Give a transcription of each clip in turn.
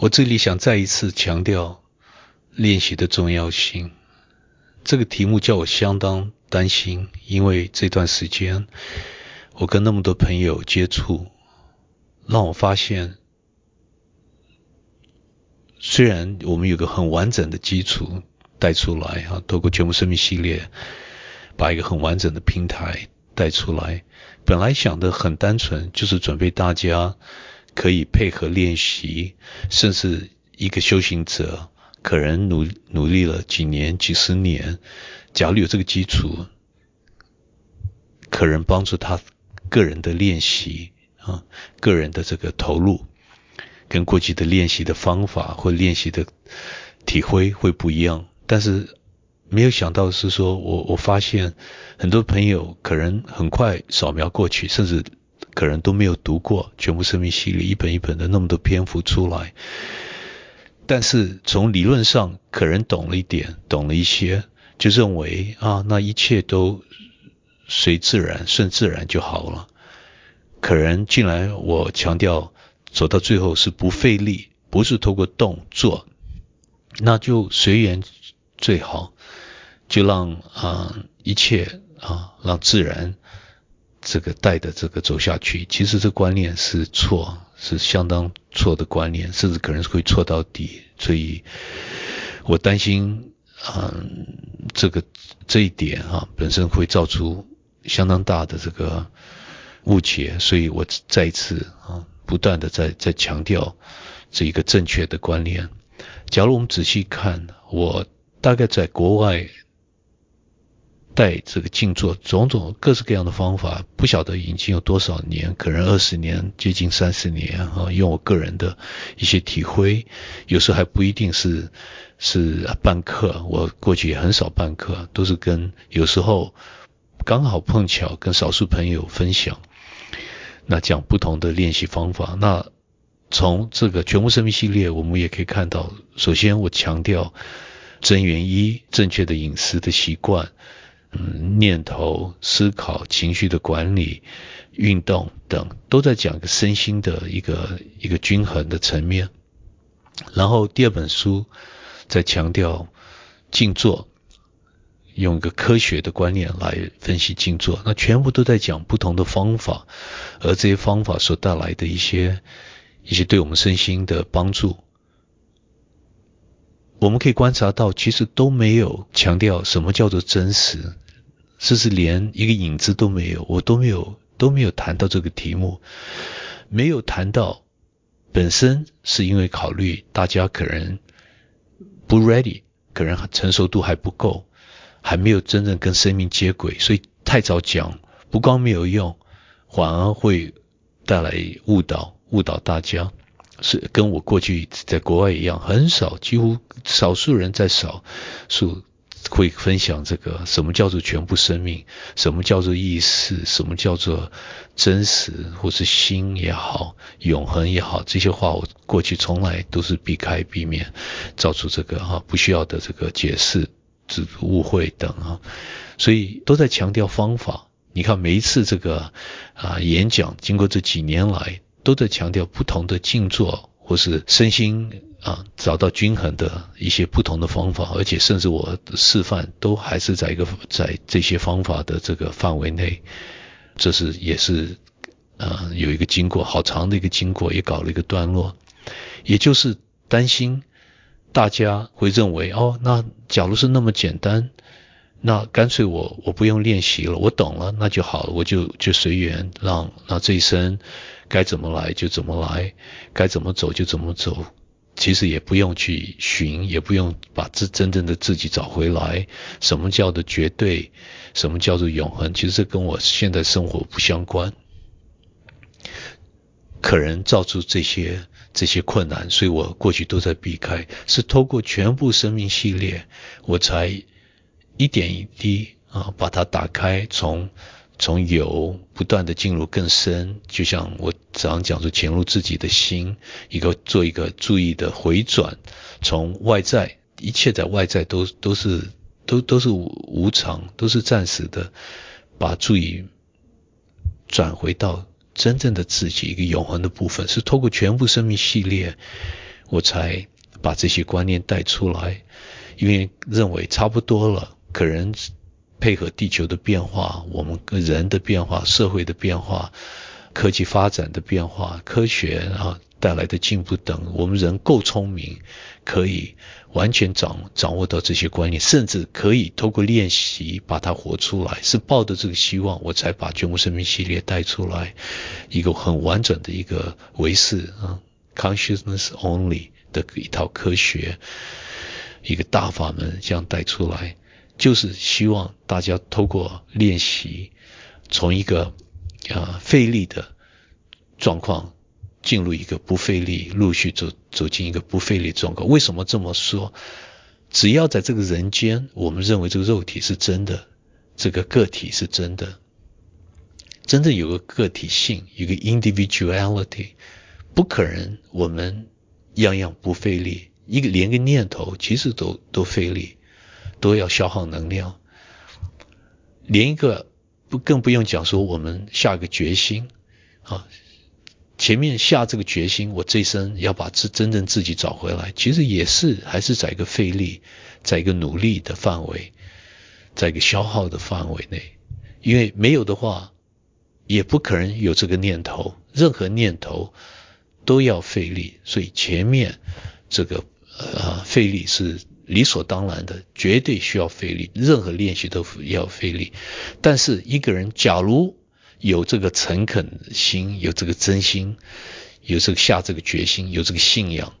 我这里想再一次强调练习的重要性。这个题目叫我相当担心，因为这段时间我跟那么多朋友接触，让我发现，虽然我们有个很完整的基础带出来啊，透过全部生命系列，把一个很完整的平台带出来，本来想的很单纯，就是准备大家可以配合练习，甚至一个修行者。可能努努力了几年、几十年，假如有这个基础，可能帮助他个人的练习啊，个人的这个投入，跟过去的练习的方法或练习的体会会不一样。但是没有想到是说，我我发现很多朋友可能很快扫描过去，甚至可能都没有读过全部生命系列一本一本的那么多篇幅出来。但是从理论上，可能懂了一点，懂了一些，就认为啊，那一切都随自然、顺自然就好了。可能进来，我强调走到最后是不费力，不是透过动作，那就随缘最好，就让啊一切啊让自然。这个带的这个走下去，其实这观念是错，是相当错的观念，甚至可能是会错到底。所以我担心，嗯，这个这一点啊，本身会造出相当大的这个误解。所以我再一次啊，不断的在在强调这一个正确的观念。假如我们仔细看，我大概在国外。带这个静坐，种种各式各样的方法，不晓得已经有多少年，可能二十年，接近三十年啊。用我个人的一些体会，有时候还不一定是是办课，我过去也很少办课，都是跟有时候刚好碰巧跟少数朋友分享，那讲不同的练习方法。那从这个全部生命系列，我们也可以看到，首先我强调真元一正确的饮食的习惯。嗯，念头、思考、情绪的管理、运动等，都在讲一个身心的一个一个均衡的层面。然后第二本书在强调静坐，用一个科学的观念来分析静坐，那全部都在讲不同的方法，而这些方法所带来的一些一些对我们身心的帮助。我们可以观察到，其实都没有强调什么叫做真实，甚至连一个影子都没有。我都没有都没有谈到这个题目，没有谈到本身是因为考虑大家可能不 ready，可能成熟度还不够，还没有真正跟生命接轨，所以太早讲不光没有用，反而会带来误导，误导大家。是跟我过去在国外一样，很少，几乎少数人在少数会分享这个什么叫做全部生命，什么叫做意识，什么叫做真实，或是心也好，永恒也好，这些话我过去从来都是避开避免，造出这个哈不需要的这个解释、误误会等啊，所以都在强调方法。你看每一次这个啊演讲，经过这几年来。都在强调不同的静坐，或是身心啊，找到均衡的一些不同的方法，而且甚至我的示范都还是在一个在这些方法的这个范围内，这是也是啊有一个经过好长的一个经过，也搞了一个段落，也就是担心大家会认为哦，那假如是那么简单。那干脆我我不用练习了，我懂了，那就好了，我就就随缘，让那这一生该怎么来就怎么来，该怎么走就怎么走。其实也不用去寻，也不用把自真正的自己找回来。什么叫做绝对？什么叫做永恒？其实跟我现在生活不相关。可能造出这些这些困难，所以我过去都在避开。是透过全部生命系列，我才。一点一滴啊，把它打开，从从有不断的进入更深，就像我早上讲说，潜入自己的心，一个做一个注意的回转，从外在一切在外在都都是都都是无常，都是暂时的，把注意转回到真正的自己一个永恒的部分，是透过全部生命系列，我才把这些观念带出来，因为认为差不多了，可能配合地球的变化，我们个人的变化，社会的变化，科技发展的变化，科学啊。带来的进步等，我们人够聪明，可以完全掌掌握到这些观念，甚至可以透过练习把它活出来。是抱着这个希望，我才把全部生命系列带出来，一个很完整的一个维世啊，consciousness only 的一套科学，一个大法门这样带出来，就是希望大家透过练习，从一个啊费力的状况。进入一个不费力，陆续走走进一个不费力状况。为什么这么说？只要在这个人间，我们认为这个肉体是真的，这个个体是真的，真正有个个体性，一个 individuality，不可能我们样样不费力，一个连个念头其实都都费力，都要消耗能量，连一个不更不用讲说我们下个决心啊。前面下这个决心，我这一生要把自真正自己找回来，其实也是还是在一个费力，在一个努力的范围，在一个消耗的范围内。因为没有的话，也不可能有这个念头。任何念头都要费力，所以前面这个呃费力是理所当然的，绝对需要费力。任何练习都要费力。但是一个人假如有这个诚恳心，有这个真心，有这个下这个决心，有这个信仰，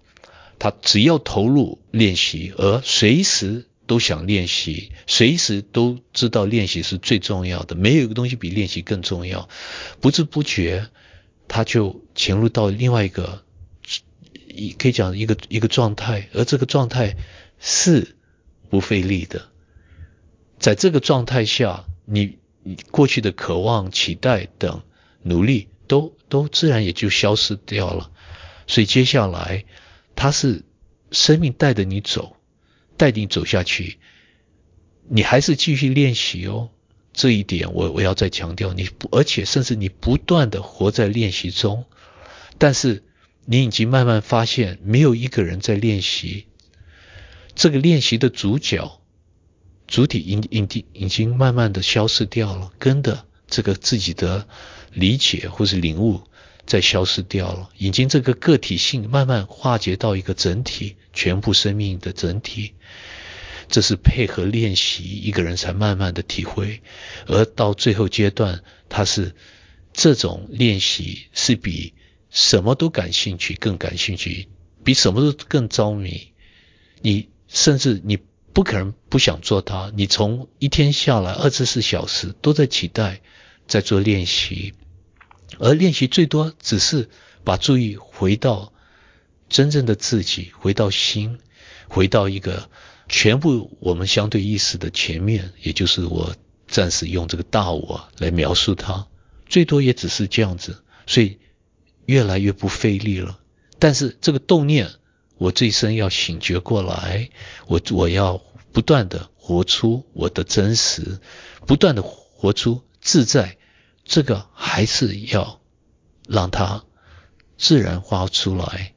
他只要投入练习，而随时都想练习，随时都知道练习是最重要的，没有一个东西比练习更重要。不知不觉，他就潜入到另外一个，一可以讲一个一个状态，而这个状态是不费力的。在这个状态下，你。你过去的渴望、期待等努力，都都自然也就消失掉了。所以接下来，它是生命带着你走，带你走下去。你还是继续练习哦，这一点我我要再强调。你而且甚至你不断的活在练习中，但是你已经慢慢发现，没有一个人在练习。这个练习的主角。主体已已经已经慢慢的消失掉了，跟的这个自己的理解或是领悟在消失掉了，已经这个个体性慢慢化解到一个整体，全部生命的整体。这是配合练习，一个人才慢慢的体会，而到最后阶段，他是这种练习是比什么都感兴趣，更感兴趣，比什么都更着迷。你甚至你。不可能不想做它。你从一天下来二十四小时都在期待，在做练习，而练习最多只是把注意回到真正的自己，回到心，回到一个全部我们相对意识的前面，也就是我暂时用这个大我来描述它，最多也只是这样子，所以越来越不费力了。但是这个动念。我这一生要醒觉过来，我我要不断的活出我的真实，不断的活出自在，这个还是要让它自然发出来。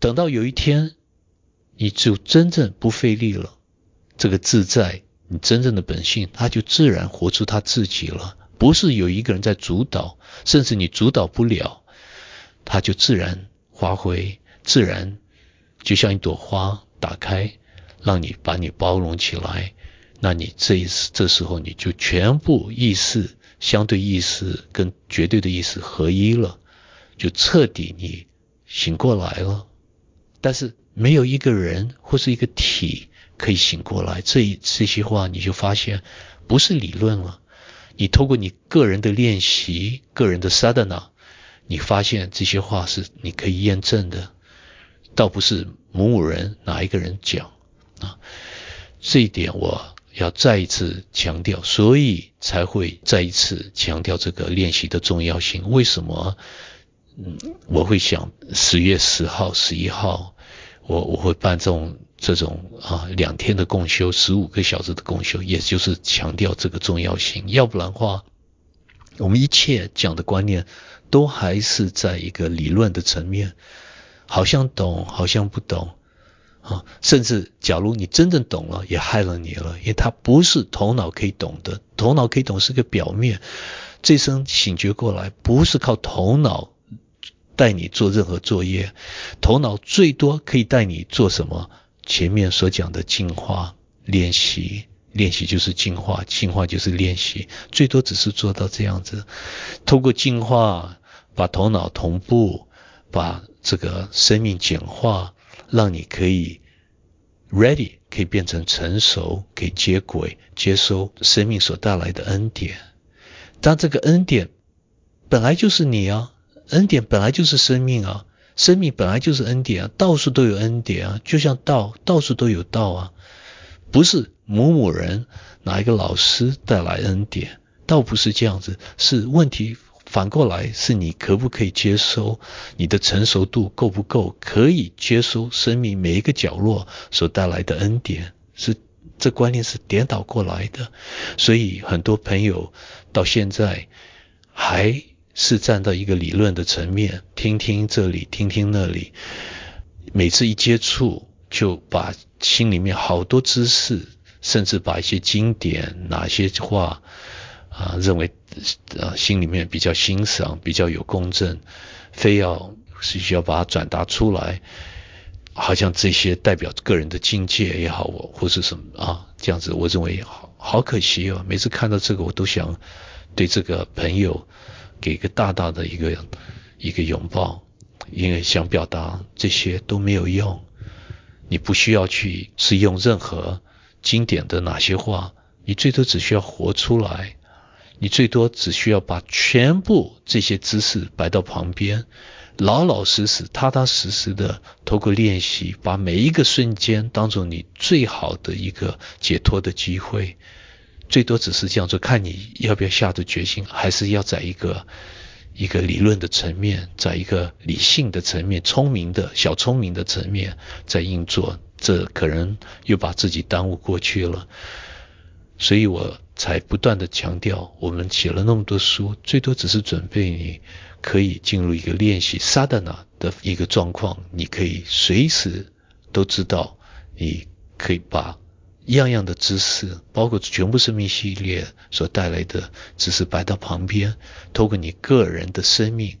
等到有一天，你就真正不费力了，这个自在，你真正的本性，它就自然活出它自己了。不是有一个人在主导，甚至你主导不了，它就自然发挥，自然。就像一朵花打开，让你把你包容起来，那你这一次这时候你就全部意识、相对意识跟绝对的意识合一了，就彻底你醒过来了。但是没有一个人或是一个体可以醒过来，这一这些话你就发现不是理论了。你透过你个人的练习、个人的 sadhana，你发现这些话是你可以验证的。倒不是某某人哪一个人讲啊，这一点我要再一次强调，所以才会再一次强调这个练习的重要性。为什么？嗯，我会想十月十号、十一号，我我会办这种这种啊两天的共修，十五个小时的共修，也就是强调这个重要性。要不然的话，我们一切讲的观念都还是在一个理论的层面。好像懂，好像不懂啊。甚至假如你真正懂了，也害了你了，因为它不是头脑可以懂的。头脑可以懂是个表面，这声醒觉过来不是靠头脑带你做任何作业，头脑最多可以带你做什么？前面所讲的进化练习。练习就是进化，进化就是练习，最多只是做到这样子。通过进化，把头脑同步，把这个生命简化，让你可以 ready，可以变成成熟，可以接轨，接收生命所带来的恩典。当这个恩典本来就是你啊，恩典本来就是生命啊，生命本来就是恩典啊，到处都有恩典啊，就像道，到处都有道啊，不是。某某人哪一个老师带来恩典，倒不是这样子，是问题反过来是你可不可以接收，你的成熟度够不够，可以接收生命每一个角落所带来的恩典，是这观念是颠倒过来的，所以很多朋友到现在还是站到一个理论的层面，听听这里，听听那里，每次一接触就把心里面好多知识。甚至把一些经典哪些话啊认为啊心里面比较欣赏、比较有公正，非要是需要把它转达出来，好像这些代表个人的境界也好，或是什么啊这样子，我认为好好可惜哦。每次看到这个，我都想对这个朋友给一个大大的一个一个拥抱，因为想表达这些都没有用，你不需要去是用任何。经典的哪些话，你最多只需要活出来，你最多只需要把全部这些知识摆到旁边，老老实实、踏踏实实的透过练习，把每一个瞬间当做你最好的一个解脱的机会。最多只是这样做，看你要不要下的决心，还是要在一个一个理论的层面，在一个理性的层面、聪明的小聪明的层面在运作。这可能又把自己耽误过去了，所以我才不断的强调，我们写了那么多书，最多只是准备你可以进入一个练习萨达那的一个状况，你可以随时都知道，你可以把样样的知识，包括全部生命系列所带来的知识摆到旁边，透过你个人的生命，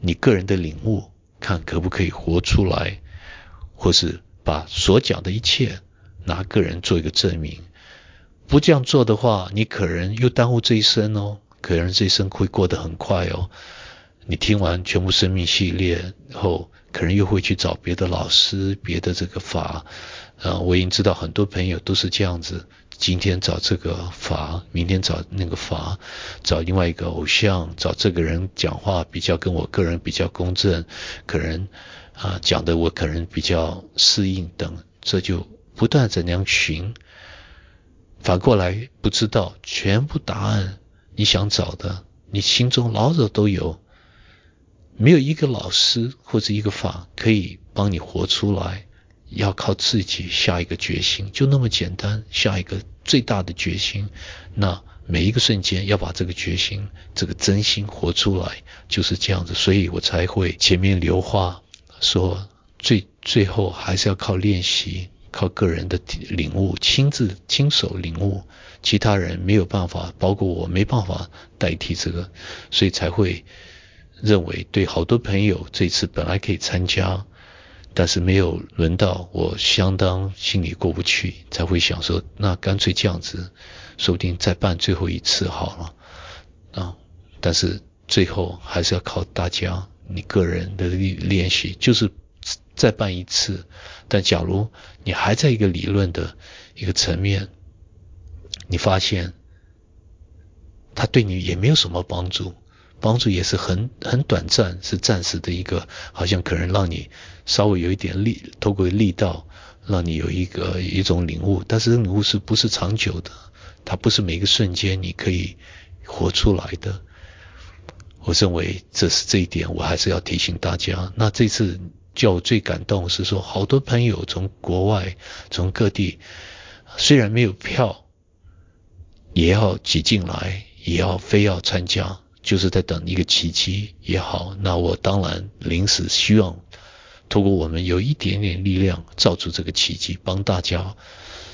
你个人的领悟，看可不可以活出来，或是。把所讲的一切拿个人做一个证明，不这样做的话，你可能又耽误这一生哦，可能这一生会过得很快哦。你听完全部生命系列后，可能又会去找别的老师、别的这个法。啊，我已经知道很多朋友都是这样子，今天找这个法，明天找那个法，找另外一个偶像，找这个人讲话比较跟我个人比较公正，可能。啊，讲的我可能比较适应等，这就不断在那样寻。反过来不知道全部答案，你想找的，你心中老早都有，没有一个老师或者一个法可以帮你活出来，要靠自己下一个决心，就那么简单，下一个最大的决心。那每一个瞬间要把这个决心、这个真心活出来，就是这样子，所以我才会前面留话。说最最后还是要靠练习，靠个人的领悟，亲自亲手领悟，其他人没有办法，包括我没办法代替这个，所以才会认为对好多朋友这次本来可以参加，但是没有轮到我，相当心里过不去，才会想说那干脆这样子，说不定再办最后一次好了啊，但是最后还是要靠大家。你个人的练练习就是再办一次，但假如你还在一个理论的一个层面，你发现他对你也没有什么帮助，帮助也是很很短暂，是暂时的一个，好像可能让你稍微有一点力，透过力道让你有一个一种领悟，但是领悟是不是长久的？它不是每一个瞬间你可以活出来的。我认为这是这一点，我还是要提醒大家。那这次叫我最感动是说，好多朋友从国外、从各地，虽然没有票，也要挤进来，也要非要参加，就是在等一个奇迹也好。那我当然临时希望透过我们有一点点力量造出这个奇迹，帮大家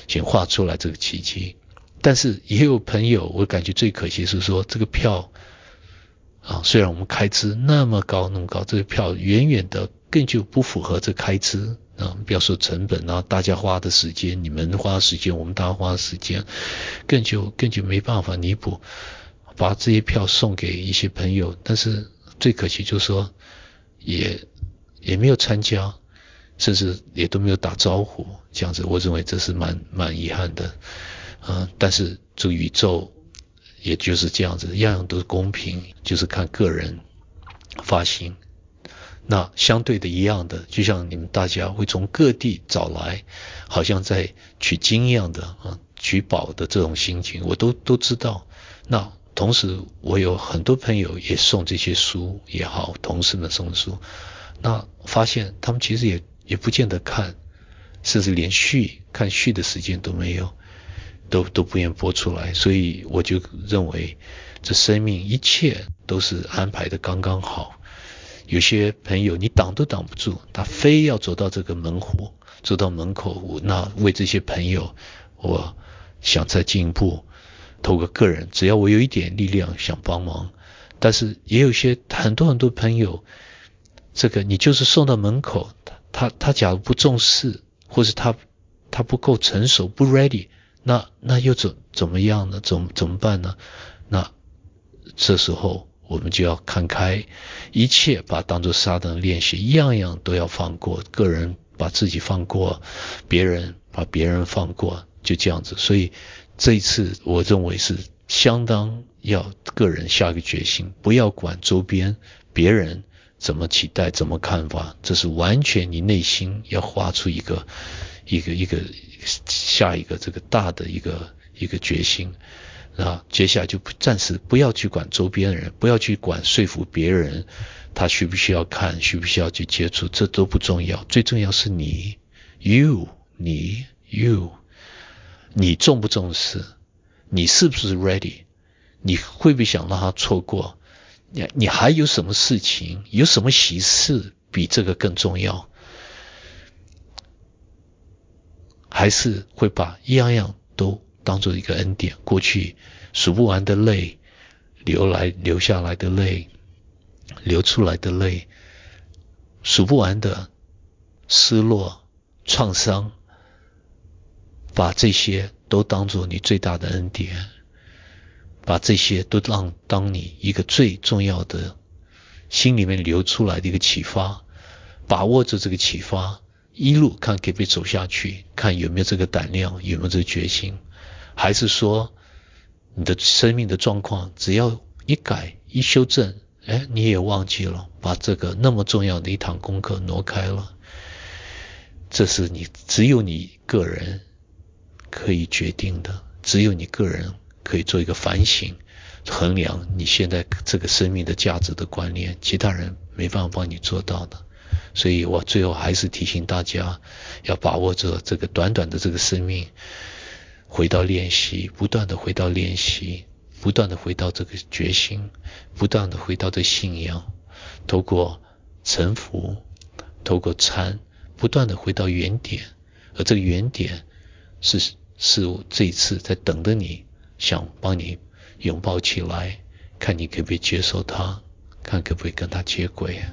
显化出来这个奇迹。但是也有朋友，我感觉最可惜是说这个票啊，虽然我们开支那么高那么高，这个票远远的更就不符合这开支啊，不要说成本啊，大家花的时间，你们花时间，我们大家花时间，更就更就没办法弥补，把这些票送给一些朋友，但是最可惜就是说也。也没有参加，甚至也都没有打招呼，这样子，我认为这是蛮蛮遗憾的，啊，但是这个宇宙也就是这样子，样样都是公平，就是看个人发心。那相对的一样的，就像你们大家会从各地找来，好像在取经一样的啊，取宝的这种心情，我都都知道。那同时，我有很多朋友也送这些书也好，同事们送书。那发现他们其实也也不见得看，甚至连续看续的时间都没有，都都不愿播出来。所以我就认为，这生命一切都是安排的刚刚好。有些朋友你挡都挡不住，他非要走到这个门户，走到门口。那为这些朋友，我想再进一步，透过个人，只要我有一点力量想帮忙。但是也有些很多很多朋友。这个你就是送到门口，他他他假如不重视，或是他他不够成熟不 ready，那那又怎怎么样呢？怎怎么办呢？那这时候我们就要看开，一切把当做沙灯练习，样样都要放过，个人把自己放过，别人把别人放过，就这样子。所以这一次我认为是相当要个人下个决心，不要管周边别人。怎么期待？怎么看法？这是完全你内心要画出一个一个一个下一个这个大的一个一个决心啊！接下来就暂时不要去管周边的人，不要去管说服别人，他需不需要看，需不需要去接触，这都不重要。最重要是你，you，你，you，你重不重视？你是不是 ready？你会不会想让他错过？你你还有什么事情？有什么喜事比这个更重要？还是会把样样都当做一个恩典？过去数不完的泪，流来流下来的泪，流出来的泪，数不完的失落、创伤，把这些都当做你最大的恩典。把这些都让当你一个最重要的心里面流出来的一个启发，把握着这个启发，一路看可不可以走下去，看有没有这个胆量，有没有这个决心，还是说你的生命的状况只要一改一修正，哎，你也忘记了把这个那么重要的一堂功课挪开了，这是你只有你个人可以决定的，只有你个人。可以做一个反省，衡量你现在这个生命的价值的观念，其他人没办法帮你做到的。所以我最后还是提醒大家，要把握着这个短短的这个生命，回到练习，不断的回到练习，不断的回到这个决心，不断的回到这信仰，透过沉浮，透过参，不断的回到原点，而这个原点是是我这一次在等着你。想帮你拥抱起来，看你可不可以接受他，看可不可以跟他接轨。